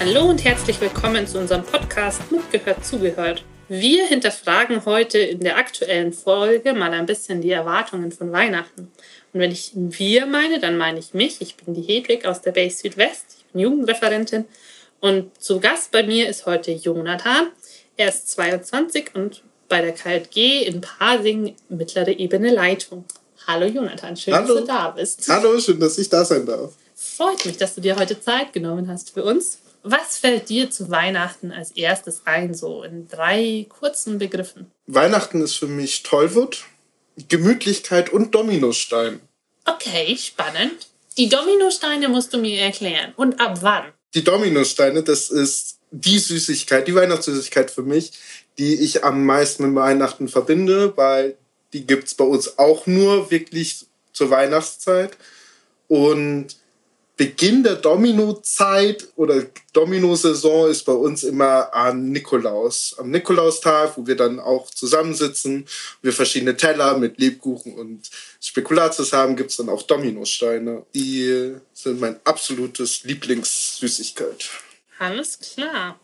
Hallo und herzlich willkommen zu unserem Podcast Mitgehört zugehört. Wir hinterfragen heute in der aktuellen Folge mal ein bisschen die Erwartungen von Weihnachten. Und wenn ich wir meine, dann meine ich mich. Ich bin die Hedwig aus der Base Südwest. Ich bin Jugendreferentin. Und zu Gast bei mir ist heute Jonathan. Er ist 22 und bei der KLG in Pasing mittlere Ebene Leitung. Hallo Jonathan, schön, Hallo. dass du da bist. Hallo, schön, dass ich da sein darf. Freut mich, dass du dir heute Zeit genommen hast für uns. Was fällt dir zu Weihnachten als erstes ein, so in drei kurzen Begriffen? Weihnachten ist für mich Tollwut, Gemütlichkeit und Dominostein. Okay, spannend. Die Dominosteine musst du mir erklären. Und ab wann? Die Dominosteine, das ist die Süßigkeit, die Weihnachtssüßigkeit für mich, die ich am meisten mit Weihnachten verbinde, weil die gibt's bei uns auch nur wirklich zur Weihnachtszeit. Und Beginn der Domino-Zeit oder Domino-Saison ist bei uns immer an Nikolaus. Am Nikolaustag, wo wir dann auch zusammensitzen, wir verschiedene Teller mit Lebkuchen und Spekulatius haben, gibt's dann auch Dominosteine. Die sind mein absolutes Lieblingssüßigkeit. Alles klar.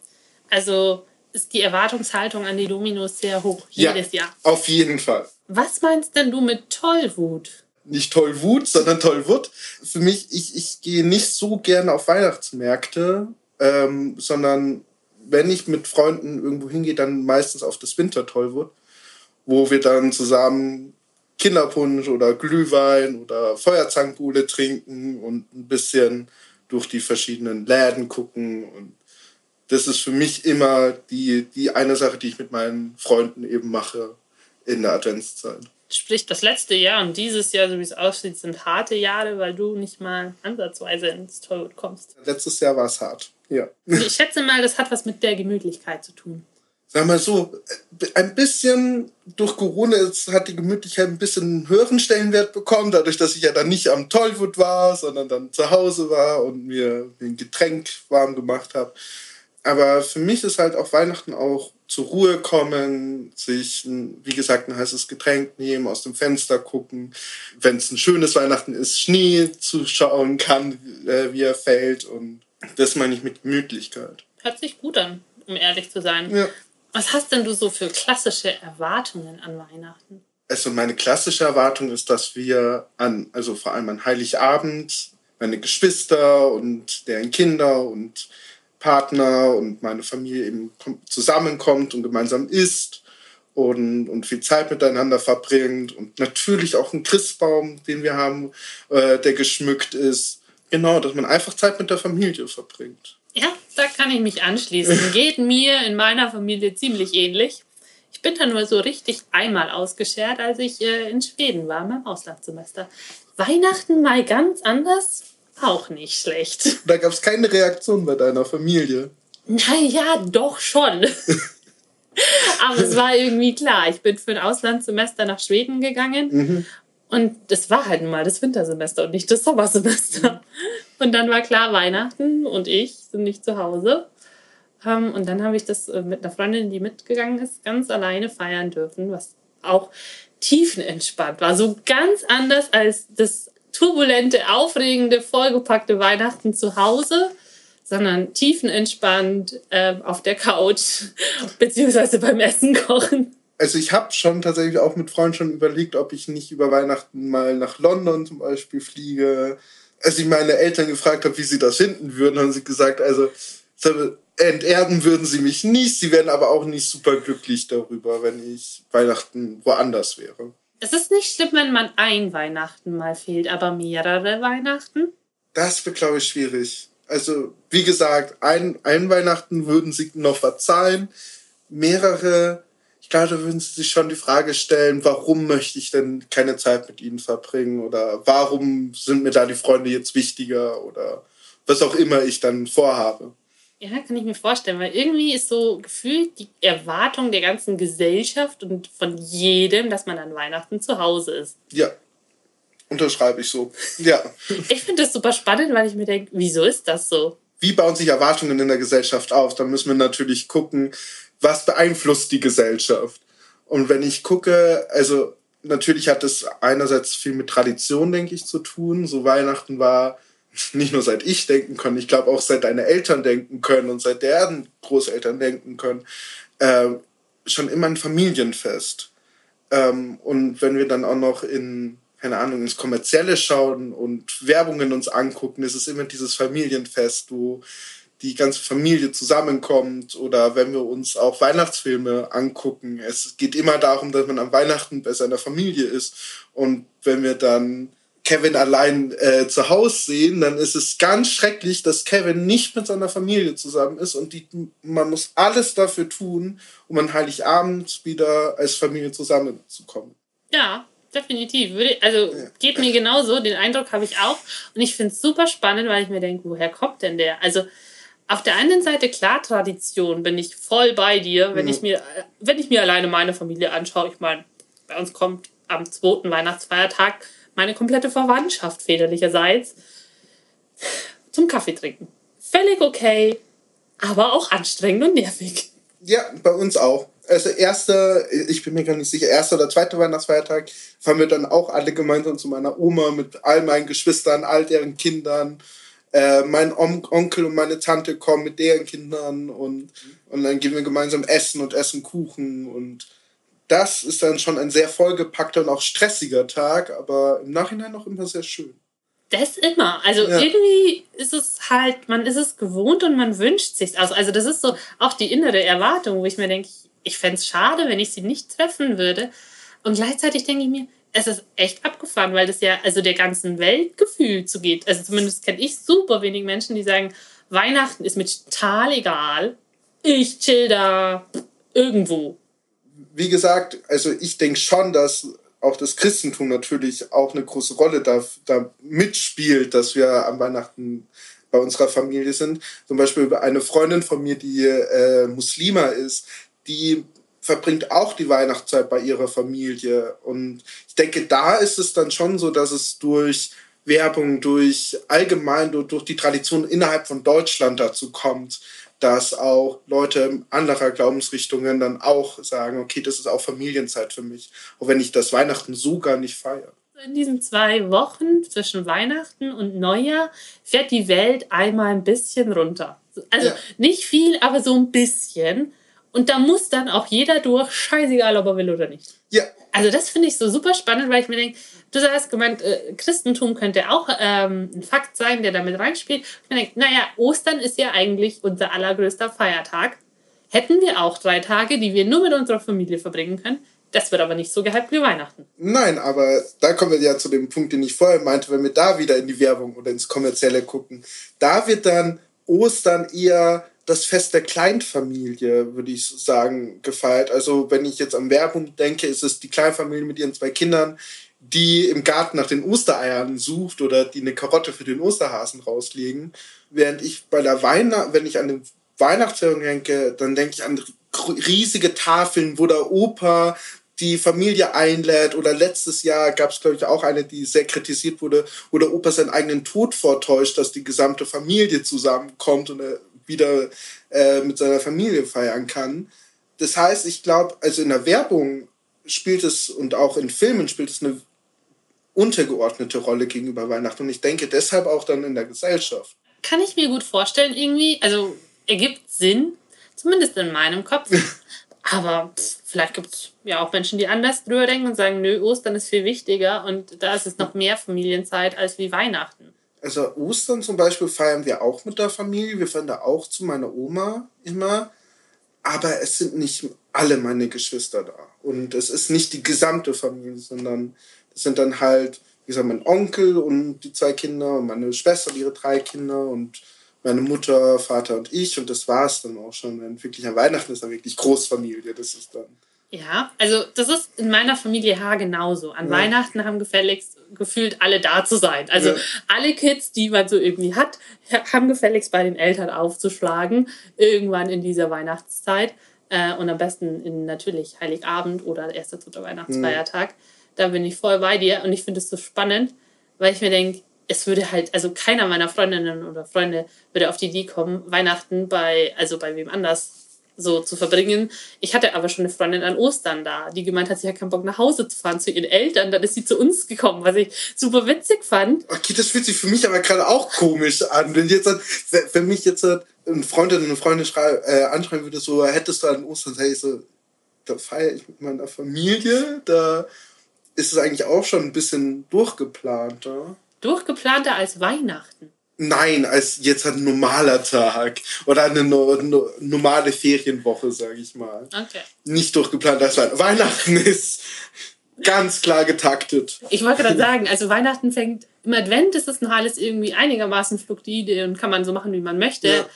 Also ist die Erwartungshaltung an die Dominos sehr hoch, Ja. jedes Jahr. Auf jeden Fall. Was meinst denn du mit Tollwut? Nicht Tollwut, sondern Tollwut. Für mich, ich, ich gehe nicht so gerne auf Weihnachtsmärkte, ähm, sondern wenn ich mit Freunden irgendwo hingehe, dann meistens auf das Winter-Tollwut, wo wir dann zusammen Kinderpunsch oder Glühwein oder Feuerzangenbowle trinken und ein bisschen durch die verschiedenen Läden gucken. Und das ist für mich immer die, die eine Sache, die ich mit meinen Freunden eben mache in der Adventszeit. Sprich, das letzte Jahr und dieses Jahr, so wie es aussieht, sind harte Jahre, weil du nicht mal ansatzweise ins Tollwut kommst. Letztes Jahr war es hart. Ja. Ich schätze mal, das hat was mit der Gemütlichkeit zu tun. Sag mal so, ein bisschen durch Corona hat die Gemütlichkeit ein bisschen einen höheren Stellenwert bekommen, dadurch, dass ich ja dann nicht am Tollwood war, sondern dann zu Hause war und mir ein Getränk warm gemacht habe. Aber für mich ist halt auch Weihnachten auch zur Ruhe kommen, sich, wie gesagt, ein heißes Getränk nehmen, aus dem Fenster gucken. Wenn es ein schönes Weihnachten ist, Schnee zuschauen kann, äh, wie er fällt. Und das meine ich mit Gemütlichkeit. Hört sich gut an, um ehrlich zu sein. Ja. Was hast denn du so für klassische Erwartungen an Weihnachten? Also meine klassische Erwartung ist, dass wir an, also vor allem an Heiligabend, meine Geschwister und deren Kinder und Partner und meine Familie eben kom- zusammenkommt und gemeinsam isst und, und viel Zeit miteinander verbringt und natürlich auch einen Christbaum, den wir haben, äh, der geschmückt ist. Genau, dass man einfach Zeit mit der Familie verbringt. Ja, da kann ich mich anschließen. Geht mir in meiner Familie ziemlich ähnlich. Ich bin da nur so richtig einmal ausgeschert, als ich äh, in Schweden war, beim Auslandssemester. Weihnachten mal ganz anders, auch nicht schlecht. Da gab es keine Reaktion bei deiner Familie. Naja, doch schon. Aber es war irgendwie klar. Ich bin für ein Auslandssemester nach Schweden gegangen. Und das war halt nun mal das Wintersemester und nicht das Sommersemester. Und dann war klar, Weihnachten und ich sind nicht zu Hause. Ähm, Und dann habe ich das äh, mit einer Freundin, die mitgegangen ist, ganz alleine feiern dürfen, was auch tiefenentspannt war. So ganz anders als das turbulente, aufregende, vollgepackte Weihnachten zu Hause sondern tiefenentspannt äh, auf der Couch beziehungsweise beim Essen kochen. Also ich habe schon tatsächlich auch mit Freunden schon überlegt, ob ich nicht über Weihnachten mal nach London zum Beispiel fliege. Als ich meine Eltern gefragt habe, wie sie das finden würden, haben sie gesagt, also so, enterden würden sie mich nicht. Sie wären aber auch nicht super glücklich darüber, wenn ich Weihnachten woanders wäre. Es ist nicht schlimm, wenn man ein Weihnachten mal fehlt, aber mehrere Weihnachten? Das wird, glaube ich, schwierig. Also, wie gesagt, ein, ein Weihnachten würden sie noch verzeihen. Mehrere, ich glaube, da würden sie sich schon die Frage stellen, warum möchte ich denn keine Zeit mit ihnen verbringen? Oder warum sind mir da die Freunde jetzt wichtiger? Oder was auch immer ich dann vorhabe. Ja, kann ich mir vorstellen, weil irgendwie ist so gefühlt die Erwartung der ganzen Gesellschaft und von jedem, dass man an Weihnachten zu Hause ist. Ja, unterschreibe ich so. Ja. ich finde das super spannend, weil ich mir denke, wieso ist das so? Wie bauen sich Erwartungen in der Gesellschaft auf? Da müssen wir natürlich gucken, was beeinflusst die Gesellschaft. Und wenn ich gucke, also natürlich hat es einerseits viel mit Tradition, denke ich, zu tun. So Weihnachten war nicht nur seit ich denken kann, ich glaube auch seit deine Eltern denken können und seit deren Großeltern denken können, äh, schon immer ein Familienfest. Ähm, und wenn wir dann auch noch in, keine Ahnung, ins Kommerzielle schauen und Werbungen uns angucken, ist es immer dieses Familienfest, wo die ganze Familie zusammenkommt oder wenn wir uns auch Weihnachtsfilme angucken. Es geht immer darum, dass man am Weihnachten bei seiner Familie ist. Und wenn wir dann Kevin allein äh, zu Hause sehen, dann ist es ganz schrecklich, dass Kevin nicht mit seiner Familie zusammen ist und die, man muss alles dafür tun, um an Heiligabend wieder als Familie zusammenzukommen. Ja, definitiv. also ja. geht mir genauso, den Eindruck habe ich auch. Und ich finde es super spannend, weil ich mir denke, woher kommt denn der? Also auf der einen Seite klar Tradition, bin ich voll bei dir, wenn mhm. ich mir, wenn ich mir alleine meine Familie anschaue. Ich meine, bei uns kommt am zweiten Weihnachtsfeiertag meine komplette Verwandtschaft väterlicherseits zum Kaffee trinken. Völlig okay, aber auch anstrengend und nervig. Ja, bei uns auch. Also erster, ich bin mir gar nicht sicher, erster oder zweiter Weihnachtsfeiertag fahren wir dann auch alle gemeinsam zu meiner Oma mit all meinen Geschwistern, all deren Kindern. Äh, mein On Onkel und meine Tante kommen mit deren Kindern und, und dann gehen wir gemeinsam essen und essen Kuchen und das ist dann schon ein sehr vollgepackter und auch stressiger Tag, aber im Nachhinein noch immer sehr schön. Das immer. Also ja. irgendwie ist es halt, man ist es gewohnt und man wünscht sich also, also das ist so auch die innere Erwartung, wo ich mir denke, ich fände es schade, wenn ich sie nicht treffen würde. Und gleichzeitig denke ich mir, es ist echt abgefahren, weil das ja also der ganzen Welt gefühlt zugeht. Also zumindest kenne ich super wenig Menschen, die sagen, Weihnachten ist mir total egal. Ich chill da irgendwo wie gesagt, also ich denke schon, dass auch das Christentum natürlich auch eine große Rolle da, da mitspielt, dass wir am Weihnachten bei unserer Familie sind. Zum Beispiel eine Freundin von mir, die äh, Muslima ist, die verbringt auch die Weihnachtszeit bei ihrer Familie. Und ich denke, da ist es dann schon so, dass es durch Werbung, durch allgemein, durch, durch die Tradition innerhalb von Deutschland dazu kommt, dass auch Leute anderer Glaubensrichtungen dann auch sagen, okay, das ist auch Familienzeit für mich, auch wenn ich das Weihnachten so gar nicht feiere. In diesen zwei Wochen zwischen Weihnachten und Neujahr fährt die Welt einmal ein bisschen runter. Also ja. nicht viel, aber so ein bisschen. Und da muss dann auch jeder durch, scheißegal, ob er will oder nicht. Ja. Also das finde ich so super spannend, weil ich mir denke, du hast gemeint, äh, Christentum könnte auch ähm, ein Fakt sein, der damit reinspielt. Ich mir denke, naja, Ostern ist ja eigentlich unser allergrößter Feiertag. Hätten wir auch drei Tage, die wir nur mit unserer Familie verbringen können. Das wird aber nicht so gehypt wie Weihnachten. Nein, aber da kommen wir ja zu dem Punkt, den ich vorher meinte, wenn wir da wieder in die Werbung oder ins Kommerzielle gucken. Da wird dann Ostern eher das Fest der Kleinfamilie, würde ich sagen, gefeiert. Also wenn ich jetzt an Werbung denke, ist es die Kleinfamilie mit ihren zwei Kindern, die im Garten nach den Ostereiern sucht oder die eine Karotte für den Osterhasen rauslegen. Während ich bei der Weihnacht, wenn ich an den Weihnachtsfeiern denke, dann denke ich an riesige Tafeln, wo der Opa die Familie einlädt. Oder letztes Jahr gab es, glaube ich, auch eine, die sehr kritisiert wurde, wo der Opa seinen eigenen Tod vortäuscht, dass die gesamte Familie zusammenkommt und wieder äh, mit seiner Familie feiern kann. Das heißt, ich glaube, also in der Werbung spielt es und auch in Filmen spielt es eine untergeordnete Rolle gegenüber Weihnachten. Und ich denke deshalb auch dann in der Gesellschaft. Kann ich mir gut vorstellen, irgendwie. Also ergibt Sinn, zumindest in meinem Kopf. Aber pff, vielleicht gibt es ja auch Menschen, die anders drüber denken und sagen, nö, Ostern ist viel wichtiger und da ist es noch mehr Familienzeit als wie Weihnachten. Also Ostern zum Beispiel feiern wir auch mit der Familie. Wir fahren da auch zu meiner Oma immer. Aber es sind nicht alle meine Geschwister da. Und es ist nicht die gesamte Familie, sondern es sind dann halt, wie gesagt, mein Onkel und die zwei Kinder und meine Schwester und ihre drei Kinder und meine Mutter, Vater und ich. Und das war es dann auch schon. Wenn wirklich an Weihnachten ist dann wirklich Großfamilie. Das ist dann. Ja, also das ist in meiner Familie H genauso. An ja. Weihnachten haben gefälligst gefühlt alle da zu sein. Also ja. alle Kids, die man so irgendwie hat, haben gefälligst bei den Eltern aufzuschlagen, irgendwann in dieser Weihnachtszeit. Äh, und am besten in natürlich Heiligabend oder erster, zweiter Weihnachtsfeiertag. Mhm. Da bin ich voll bei dir und ich finde es so spannend, weil ich mir denke, es würde halt, also keiner meiner Freundinnen oder Freunde würde auf die Idee kommen, Weihnachten bei, also bei wem anders so zu verbringen. Ich hatte aber schon eine Freundin an Ostern da, die gemeint hat, sie hat keinen Bock nach Hause zu fahren zu ihren Eltern. Dann ist sie zu uns gekommen, was ich super witzig fand. Okay, das fühlt sich für mich aber gerade auch komisch an. Wenn jetzt, wenn mich jetzt ein Freund oder eine Freundin äh, anschreiben würde, so hättest du an Ostern, sag ich so, da feiere ich mit meiner Familie, da ist es eigentlich auch schon ein bisschen durchgeplanter. Durchgeplanter als Weihnachten. Nein, als jetzt ein normaler Tag oder eine no, no, normale Ferienwoche, sage ich mal. Okay. Nicht durchgeplant als Weihnachten. Weihnachten ist ganz klar getaktet. Ich wollte gerade sagen, also Weihnachten fängt im Advent ist das noch alles irgendwie einigermaßen fluide und kann man so machen, wie man möchte. Ja.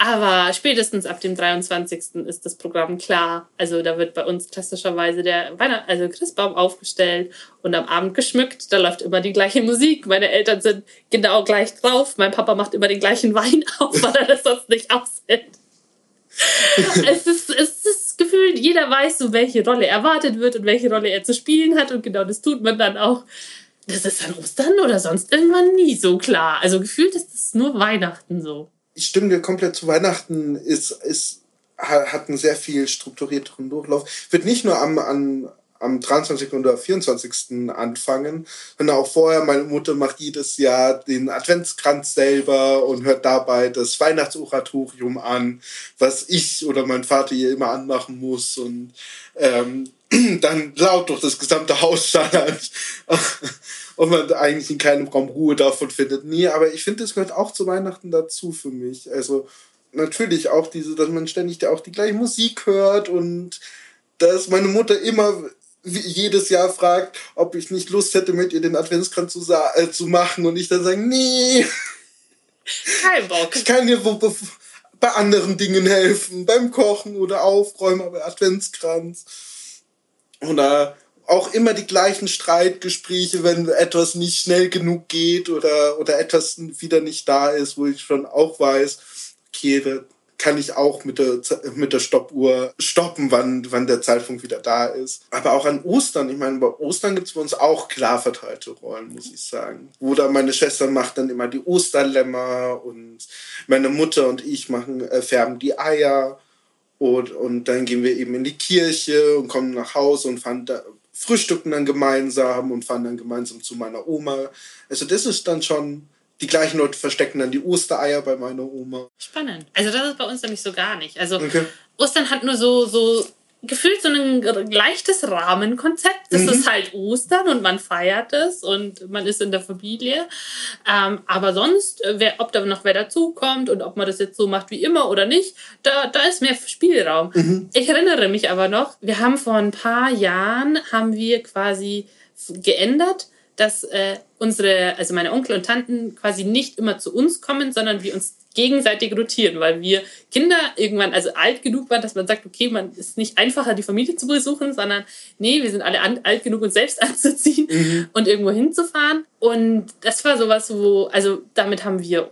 Aber spätestens ab dem 23. ist das Programm klar. Also da wird bei uns klassischerweise der Weihnacht also Christbaum aufgestellt und am Abend geschmückt. Da läuft immer die gleiche Musik. Meine Eltern sind genau gleich drauf. Mein Papa macht immer den gleichen Wein auf, weil er das sonst nicht aushält. es, ist, es ist gefühlt, jeder weiß so, welche Rolle erwartet wird und welche Rolle er zu spielen hat. Und genau das tut man dann auch. Das ist an Ostern oder sonst irgendwann nie so klar. Also gefühlt ist es nur Weihnachten so ich stimme dir komplett zu. Weihnachten ist, ist, hat einen sehr viel strukturierteren Durchlauf. Wird nicht nur am, an, am 23. oder 24. anfangen, sondern auch vorher. Meine Mutter macht jedes Jahr den Adventskranz selber und hört dabei das Weihnachtsoratorium an, was ich oder mein Vater hier immer anmachen muss und ähm, dann laut durch das gesamte Haus schallert und man eigentlich in keinem Raum Ruhe davon findet. Nee, aber ich finde, es gehört auch zu Weihnachten dazu für mich. Also natürlich auch diese, dass man ständig auch die gleiche Musik hört und dass meine Mutter immer jedes Jahr fragt, ob ich nicht Lust hätte, mit ihr den Adventskranz zu, äh, zu machen und ich dann sage, nee. Kein Bock. Ich kann dir bei anderen Dingen helfen, beim Kochen oder Aufräumen, aber Adventskranz. Oder auch immer die gleichen Streitgespräche, wenn etwas nicht schnell genug geht oder, oder etwas wieder nicht da ist, wo ich schon auch weiß, okay, kann ich auch mit der, mit der Stoppuhr stoppen, wann, wann der Zeitpunkt wieder da ist. Aber auch an Ostern, ich meine, bei Ostern gibt es bei uns auch klar verteilte Rollen, muss ich sagen. Oder meine Schwester macht dann immer die Osterlämmer und meine Mutter und ich machen, äh, färben die Eier. Und, und dann gehen wir eben in die Kirche und kommen nach Hause und fahren da, frühstücken dann gemeinsam und fahren dann gemeinsam zu meiner Oma. Also das ist dann schon, die gleichen Leute verstecken dann die Ostereier bei meiner Oma. Spannend. Also das ist bei uns nämlich so gar nicht. Also okay. Ostern hat nur so, so gefühlt so ein leichtes Rahmenkonzept. Das mhm. ist halt Ostern und man feiert es und man ist in der Familie. Ähm, aber sonst, äh, wer, ob da noch wer dazukommt und ob man das jetzt so macht wie immer oder nicht, da, da ist mehr Spielraum. Mhm. Ich erinnere mich aber noch, wir haben vor ein paar Jahren, haben wir quasi geändert, dass äh, unsere, also meine Onkel und Tanten quasi nicht immer zu uns kommen, sondern wir uns gegenseitig rotieren, weil wir Kinder irgendwann also alt genug waren, dass man sagt, okay, man ist nicht einfacher, die Familie zu besuchen, sondern nee, wir sind alle alt genug, uns selbst anzuziehen mhm. und irgendwo hinzufahren. Und das war sowas, wo, also damit haben wir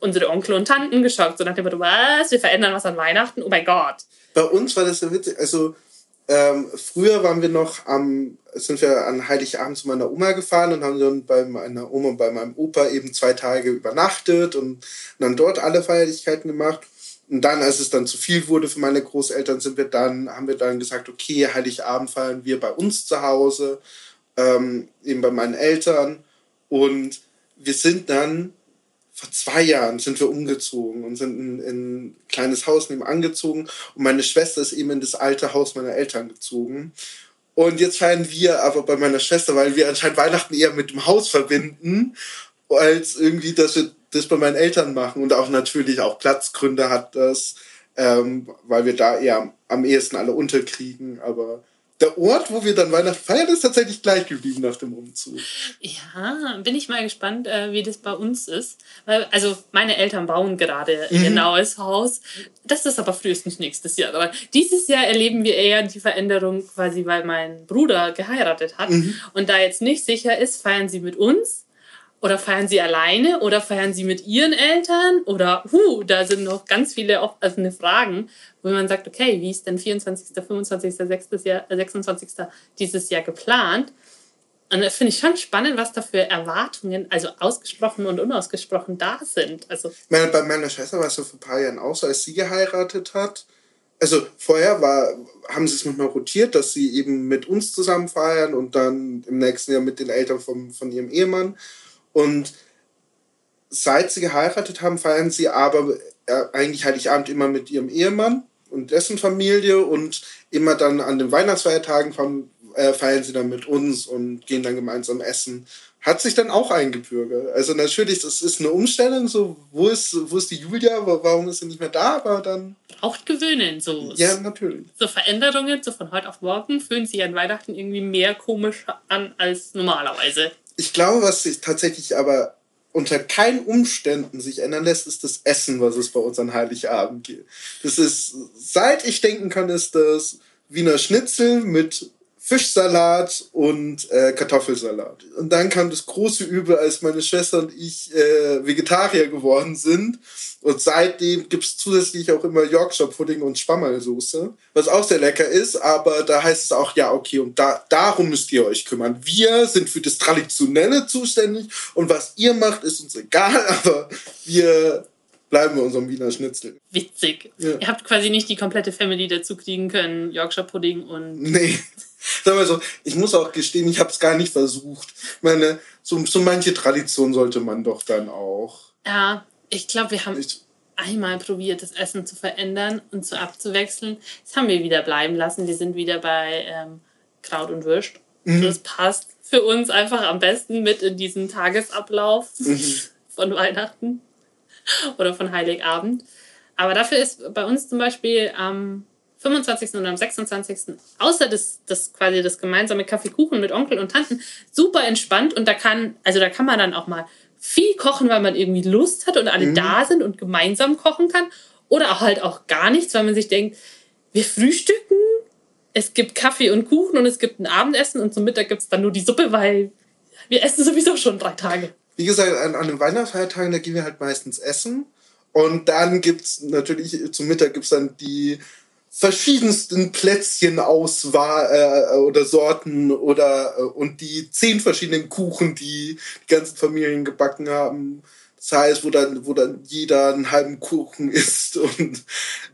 unsere Onkel und Tanten geschockt, so nach dem Motto, was, wir verändern was an Weihnachten, oh mein Gott. Bei uns war das ja witzig, also ähm, früher waren wir noch am, sind wir an Heiligabend zu meiner Oma gefahren und haben dann bei meiner Oma und bei meinem Opa eben zwei Tage übernachtet und dann dort alle Feierlichkeiten gemacht. Und dann, als es dann zu viel wurde für meine Großeltern, sind wir dann, haben wir dann gesagt, okay, Heiligabend feiern wir bei uns zu Hause, ähm, eben bei meinen Eltern. Und wir sind dann vor zwei Jahren sind wir umgezogen und sind in, in ein kleines Haus nebenan gezogen. Und meine Schwester ist eben in das alte Haus meiner Eltern gezogen. Und jetzt feiern wir aber bei meiner Schwester, weil wir anscheinend Weihnachten eher mit dem Haus verbinden, als irgendwie, dass wir das bei meinen Eltern machen. Und auch natürlich auch Platzgründe hat das, ähm, weil wir da eher am ehesten alle unterkriegen. Aber der Ort, wo wir dann Weihnachten feiern, ist tatsächlich gleich geblieben nach dem Umzug. Ja, bin ich mal gespannt, äh, wie das bei uns ist. Weil, also meine Eltern bauen gerade mhm. ihr neues Haus. Das ist aber frühestens nächstes Jahr dran. Dieses Jahr erleben wir eher die Veränderung quasi, weil mein Bruder geheiratet hat mhm. und da jetzt nicht sicher ist, feiern sie mit uns oder feiern sie alleine oder feiern sie mit ihren Eltern? Oder, huh, da sind noch ganz viele offene Fragen, wo man sagt, okay, wie ist denn 24., 25., 26. Jahr, 26. dieses Jahr geplant? Und das finde ich schon spannend, was da für Erwartungen, also ausgesprochen und unausgesprochen, da sind. Also meine, bei meiner Schwester war es so vor ein paar Jahren auch so, als sie geheiratet hat. Also vorher war, haben sie es manchmal rotiert, dass sie eben mit uns zusammen feiern und dann im nächsten Jahr mit den Eltern vom, von ihrem Ehemann. Und seit sie geheiratet haben, feiern sie aber äh, eigentlich Heiligabend immer mit ihrem Ehemann und dessen Familie und immer dann an den Weihnachtsfeiertagen äh, feiern sie dann mit uns und gehen dann gemeinsam essen. Hat sich dann auch eingebürgert. Also natürlich, das ist eine Umstellung, so, wo ist, wo ist die Julia, warum ist sie nicht mehr da, aber dann... Braucht gewöhnen, so. Ja, natürlich. So Veränderungen, so von heute auf morgen, fühlen sich an Weihnachten irgendwie mehr komisch an als normalerweise ich glaube, was sich tatsächlich aber unter keinen Umständen sich ändern lässt, ist das Essen, was es bei uns an Heiligabend gibt. Das ist, seit ich denken kann, ist das Wiener Schnitzel mit Fischsalat und äh, Kartoffelsalat. Und dann kam das große Übel, als meine Schwester und ich äh, Vegetarier geworden sind. Und seitdem gibt's zusätzlich auch immer Yorkshire Pudding und Schwammerlsoße, was auch sehr lecker ist. Aber da heißt es auch, ja, okay, und da, darum müsst ihr euch kümmern. Wir sind für das Traditionelle zuständig und was ihr macht, ist uns egal, aber wir bleiben wir unserem Wiener Schnitzel. Witzig. Ja. Ihr habt quasi nicht die komplette Family dazu kriegen können, Yorkshire Pudding und. Nee. Sag mal so, ich muss auch gestehen, ich habe es gar nicht versucht. Meine, so, so manche Tradition sollte man doch dann auch. Ja, ich glaube, wir haben ich, einmal probiert, das Essen zu verändern und zu abzuwechseln. Das haben wir wieder bleiben lassen. Wir sind wieder bei ähm, Kraut und Würst. Mhm. Das passt für uns einfach am besten mit in diesen Tagesablauf mhm. von Weihnachten oder von Heiligabend. Aber dafür ist bei uns zum Beispiel am 25. und am 26. außer das, das quasi das gemeinsame Kaffeekuchen mit Onkel und Tanten super entspannt und da kann, also da kann man dann auch mal viel kochen, weil man irgendwie Lust hat und alle mhm. da sind und gemeinsam kochen kann. Oder auch halt auch gar nichts, weil man sich denkt, wir frühstücken, es gibt Kaffee und Kuchen und es gibt ein Abendessen und zum Mittag gibt es dann nur die Suppe, weil wir essen sowieso schon drei Tage. Wie gesagt, an, an den Weihnachtsfeiertagen, da gehen wir halt meistens essen. Und dann gibt es natürlich, zum Mittag gibt es dann die verschiedensten Plätzchen Auswahl äh, oder Sorten oder äh, und die zehn verschiedenen Kuchen, die die ganzen Familien gebacken haben. Das heißt, wo dann, wo dann jeder einen halben Kuchen isst. Und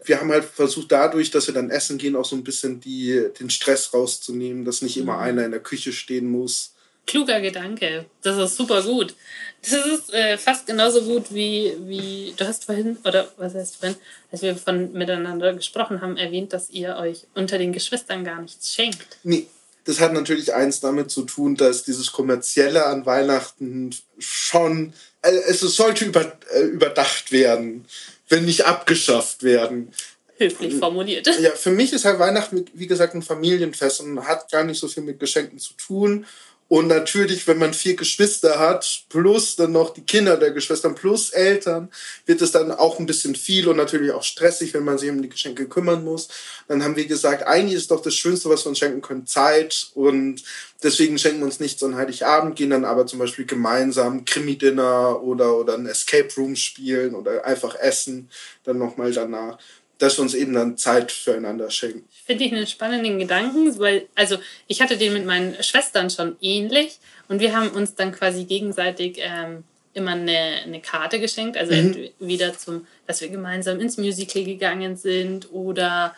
wir haben halt versucht, dadurch, dass wir dann essen gehen, auch so ein bisschen die, den Stress rauszunehmen, dass nicht immer mhm. einer in der Küche stehen muss. Kluger Gedanke. Das ist super gut. Das ist äh, fast genauso gut wie, wie du hast vorhin, oder was heißt vorhin, als wir von miteinander gesprochen haben, erwähnt, dass ihr euch unter den Geschwistern gar nichts schenkt. Nee, das hat natürlich eins damit zu tun, dass dieses Kommerzielle an Weihnachten schon, äh, es sollte über, äh, überdacht werden, wenn nicht abgeschafft werden. Höflich formuliert. Ja, für mich ist halt Weihnachten, wie gesagt, ein Familienfest und hat gar nicht so viel mit Geschenken zu tun. Und natürlich, wenn man vier Geschwister hat, plus dann noch die Kinder der Geschwistern, plus Eltern, wird es dann auch ein bisschen viel und natürlich auch stressig, wenn man sich um die Geschenke kümmern muss. Dann haben wir gesagt, eigentlich ist doch das Schönste, was wir uns schenken können, Zeit. Und deswegen schenken wir uns nichts an Heiligabend, gehen dann aber zum Beispiel gemeinsam Krimi-Dinner oder, oder ein Escape Room spielen oder einfach essen, dann nochmal danach dass wir uns eben dann Zeit füreinander schenken. Finde ich einen spannenden Gedanken, weil, also ich hatte den mit meinen Schwestern schon ähnlich und wir haben uns dann quasi gegenseitig ähm, immer eine, eine Karte geschenkt, also mhm. entweder zum, dass wir gemeinsam ins Musical gegangen sind oder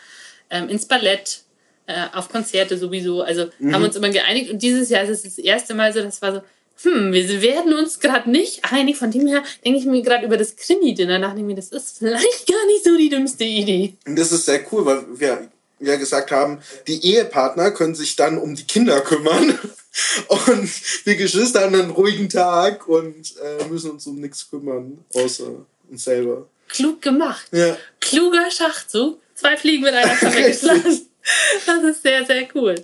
ähm, ins Ballett, äh, auf Konzerte sowieso, also mhm. haben uns immer geeinigt und dieses Jahr ist es das erste Mal so, das war so, hm, wir werden uns gerade nicht einig. Von dem her denke ich mir gerade über das Krimi-Dinner nach, mir, das ist vielleicht gar nicht so die dümmste Idee. Und das ist sehr cool, weil wir ja gesagt haben, die Ehepartner können sich dann um die Kinder kümmern. Und wir Geschwister haben einen ruhigen Tag und äh, müssen uns um nichts kümmern, außer uns selber. Klug gemacht. Ja. Kluger Schachzug. Zwei Fliegen mit einer Klappe geschlagen. Das ist sehr, sehr cool.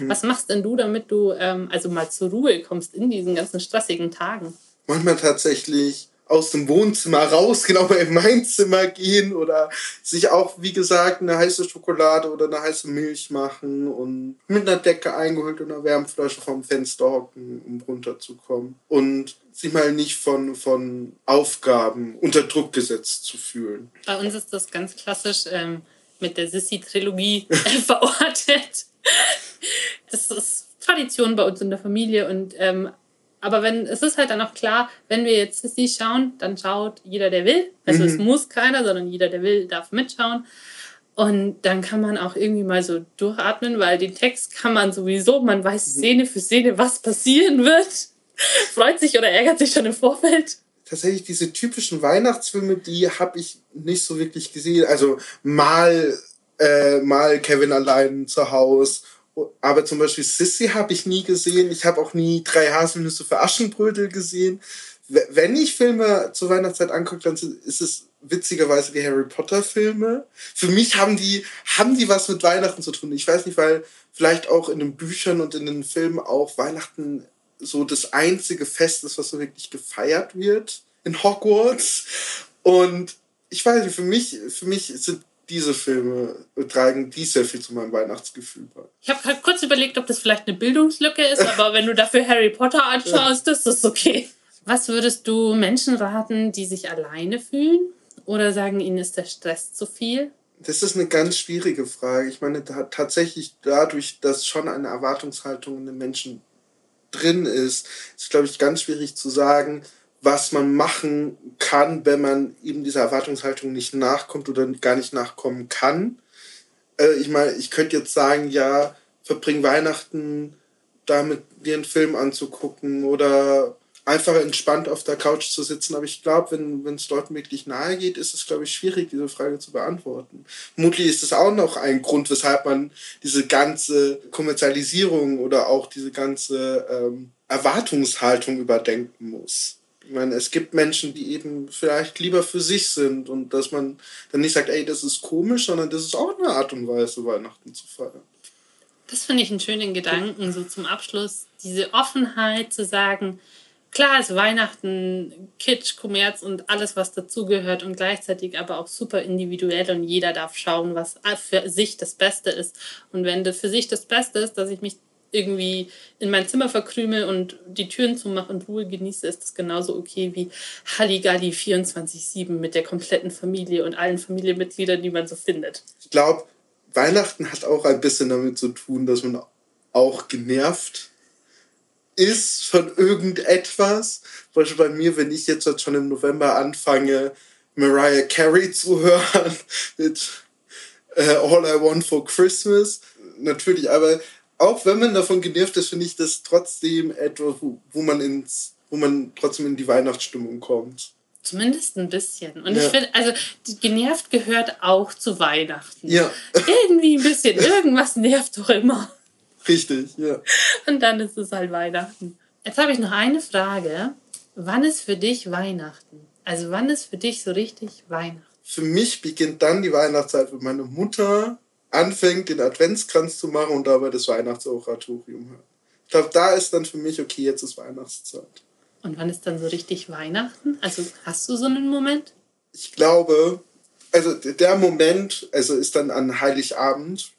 Hm. Was machst denn du, damit du ähm, also mal zur Ruhe kommst in diesen ganzen stressigen Tagen? Manchmal tatsächlich aus dem Wohnzimmer raus, genau in mein Zimmer gehen oder sich auch, wie gesagt, eine heiße Schokolade oder eine heiße Milch machen und mit einer Decke eingehüllt und einer Wärmflasche vom Fenster hocken, um runterzukommen. Und sich mal nicht von, von Aufgaben unter Druck gesetzt zu fühlen. Bei uns ist das ganz klassisch ähm, mit der Sissy-Trilogie verortet. Tradition bei uns in der Familie und ähm, aber wenn, es ist halt dann auch klar, wenn wir jetzt Sissy schauen, dann schaut jeder, der will. Also mhm. es muss keiner, sondern jeder, der will, darf mitschauen. Und dann kann man auch irgendwie mal so durchatmen, weil den Text kann man sowieso, man weiß mhm. Szene für Szene, was passieren wird. Freut sich oder ärgert sich schon im Vorfeld. Tatsächlich diese typischen Weihnachtsfilme, die habe ich nicht so wirklich gesehen. Also mal, äh, mal Kevin allein zu Hause aber zum Beispiel Sissy habe ich nie gesehen. Ich habe auch nie drei Haselnüsse für Aschenbrödel gesehen. Wenn ich Filme zur Weihnachtszeit angucke, dann ist es witzigerweise die Harry Potter Filme. Für mich haben die, haben die was mit Weihnachten zu tun. Ich weiß nicht, weil vielleicht auch in den Büchern und in den Filmen auch Weihnachten so das einzige Fest ist, was so wirklich gefeiert wird in Hogwarts. Und ich weiß nicht, für mich, für mich sind diese Filme tragen die sehr viel zu meinem Weihnachtsgefühl bei. Ich habe halt kurz überlegt, ob das vielleicht eine Bildungslücke ist, aber wenn du dafür Harry Potter anschaust, ja. ist das okay. Was würdest du Menschen raten, die sich alleine fühlen oder sagen, ihnen ist der Stress zu viel? Das ist eine ganz schwierige Frage. Ich meine, da, tatsächlich dadurch, dass schon eine Erwartungshaltung in den Menschen drin ist, ist, glaube ich, ganz schwierig zu sagen, was man machen kann, wenn man eben dieser Erwartungshaltung nicht nachkommt oder gar nicht nachkommen kann. Äh, ich meine, ich könnte jetzt sagen, ja, verbring Weihnachten damit, dir einen Film anzugucken oder einfach entspannt auf der Couch zu sitzen. Aber ich glaube, wenn es Leuten wirklich nahe geht, ist es, glaube ich, schwierig, diese Frage zu beantworten. Vermutlich ist es auch noch ein Grund, weshalb man diese ganze Kommerzialisierung oder auch diese ganze ähm, Erwartungshaltung überdenken muss. Ich meine, es gibt Menschen, die eben vielleicht lieber für sich sind und dass man dann nicht sagt, ey, das ist komisch, sondern das ist auch eine Art und Weise, Weihnachten zu feiern. Das finde ich einen schönen Gedanken, so zum Abschluss. Diese Offenheit zu sagen, klar ist Weihnachten Kitsch, Kommerz und alles, was dazugehört und gleichzeitig aber auch super individuell und jeder darf schauen, was für sich das Beste ist. Und wenn das für sich das Beste ist, dass ich mich irgendwie in mein Zimmer verkrümel und die Türen zumache und Ruhe genieße, ist das genauso okay wie Halligalli 24-7 mit der kompletten Familie und allen Familienmitgliedern, die man so findet. Ich glaube, Weihnachten hat auch ein bisschen damit zu tun, dass man auch genervt ist von irgendetwas. Zum Beispiel bei mir, wenn ich jetzt schon im November anfange, Mariah Carey zu hören mit äh, All I Want for Christmas. Natürlich, aber auch wenn man davon genervt ist, finde ich das trotzdem etwas, wo, wo man ins, wo man trotzdem in die Weihnachtsstimmung kommt. Zumindest ein bisschen. Und ja. ich finde, also genervt gehört auch zu Weihnachten. Ja. Irgendwie ein bisschen. Irgendwas nervt doch immer. Richtig, ja. Und dann ist es halt Weihnachten. Jetzt habe ich noch eine Frage. Wann ist für dich Weihnachten? Also wann ist für dich so richtig Weihnachten? Für mich beginnt dann die Weihnachtszeit, wenn meine Mutter anfängt, den Adventskranz zu machen und dabei das Weihnachtsoratorium hört. Ich glaube, da ist dann für mich, okay, jetzt ist Weihnachtszeit. Und wann ist dann so richtig Weihnachten? Also hast du so einen Moment? Ich glaube, also der Moment, also ist dann an Heiligabend.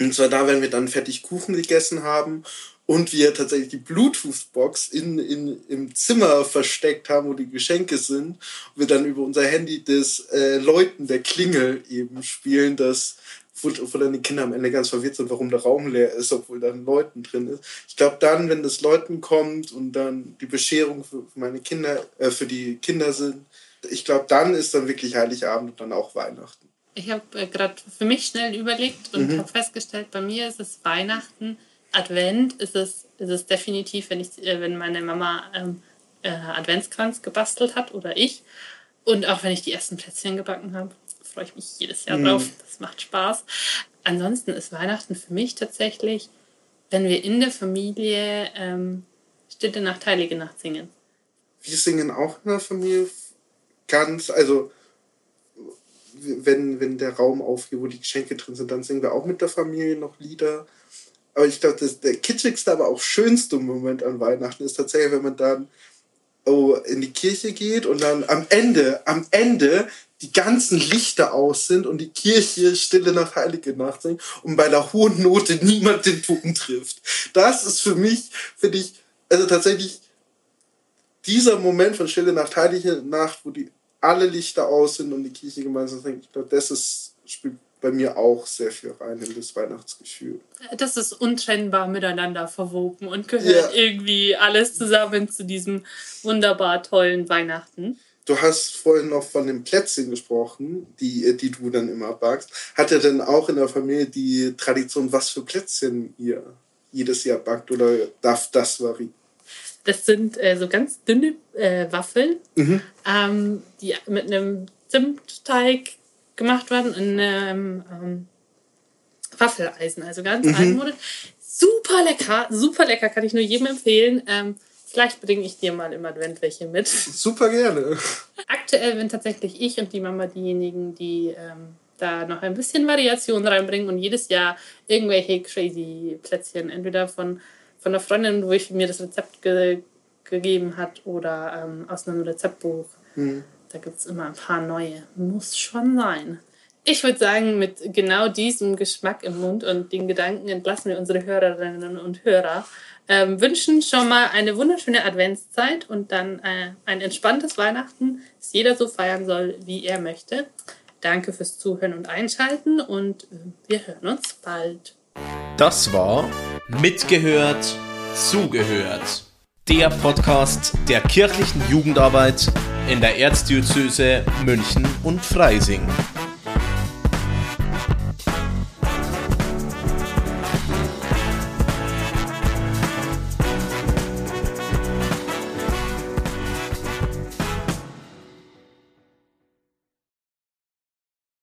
Und zwar da, wenn wir dann fertig Kuchen gegessen haben und wir tatsächlich die Bluetooth-Box in, in, im Zimmer versteckt haben, wo die Geschenke sind. Und wir dann über unser Handy das äh, Läuten der Klingel eben spielen, das wo, wo dann die Kinder am Ende ganz verwirrt sind, warum der Raum leer ist, obwohl da Leuten drin ist. Ich glaube dann, wenn das Leuten kommt und dann die Bescherung für meine Kinder, äh, für die Kinder sind, ich glaube, dann ist dann wirklich Heiligabend und dann auch Weihnachten. Ich habe äh, gerade für mich schnell überlegt und mhm. habe festgestellt, bei mir ist es Weihnachten, Advent ist es, ist es definitiv, wenn, ich, äh, wenn meine Mama ähm, äh, Adventskranz gebastelt hat oder ich. Und auch wenn ich die ersten Plätzchen gebacken habe freue ich mich jedes Jahr mhm. drauf. Das macht Spaß. Ansonsten ist Weihnachten für mich tatsächlich, wenn wir in der Familie ähm, Stille Nacht, Heilige Nacht singen. Wir singen auch in der Familie ganz, also wenn, wenn der Raum aufgeht, wo die Geschenke drin sind, dann singen wir auch mit der Familie noch Lieder. aber ich glaube, der kitschigste, aber auch schönste Moment an Weihnachten ist tatsächlich, wenn man dann oh, in die Kirche geht und dann am Ende, am Ende die ganzen Lichter aus sind und die Kirche Stille nach Heilige Nacht singt und bei der hohen Note niemand den Ton trifft. Das ist für mich, finde ich, also tatsächlich dieser Moment von Stille Nacht, Heilige Nacht, wo die alle Lichter aus sind und die Kirche gemeinsam singt, ich glaube, das ist, spielt bei mir auch sehr viel rein in das Weihnachtsgefühl. Das ist untrennbar miteinander verwoben und gehört ja. irgendwie alles zusammen zu diesem wunderbar tollen Weihnachten. Du hast vorhin noch von den Plätzchen gesprochen, die, die du dann immer backst. Hat er denn auch in der Familie die Tradition, was für Plätzchen ihr jedes Jahr backt oder darf das variieren? Das sind äh, so ganz dünne äh, Waffeln, mhm. ähm, die mit einem Zimtteig gemacht werden in einem ähm, Waffeleisen, also ganz mhm. altmodisch. Super lecker, super lecker, kann ich nur jedem empfehlen. Ähm, vielleicht bringe ich dir mal im Advent welche mit. Super gerne. Aktuell bin tatsächlich ich und die Mama diejenigen, die ähm, da noch ein bisschen Variation reinbringen und jedes Jahr irgendwelche crazy Plätzchen, entweder von, von einer Freundin, wo ich mir das Rezept ge gegeben hat, oder ähm, aus einem Rezeptbuch. Mhm. Da gibt es immer ein paar neue. Muss schon sein. Ich würde sagen, mit genau diesem Geschmack im Mund und den Gedanken entlassen wir unsere Hörerinnen und Hörer. Ähm, wünschen schon mal eine wunderschöne Adventszeit und dann äh, ein entspanntes Weihnachten, das jeder so feiern soll, wie er möchte. Danke fürs Zuhören und Einschalten und äh, wir hören uns bald. Das war Mitgehört, Zugehört. Der Podcast der kirchlichen Jugendarbeit in der Erzdiözese München und Freising.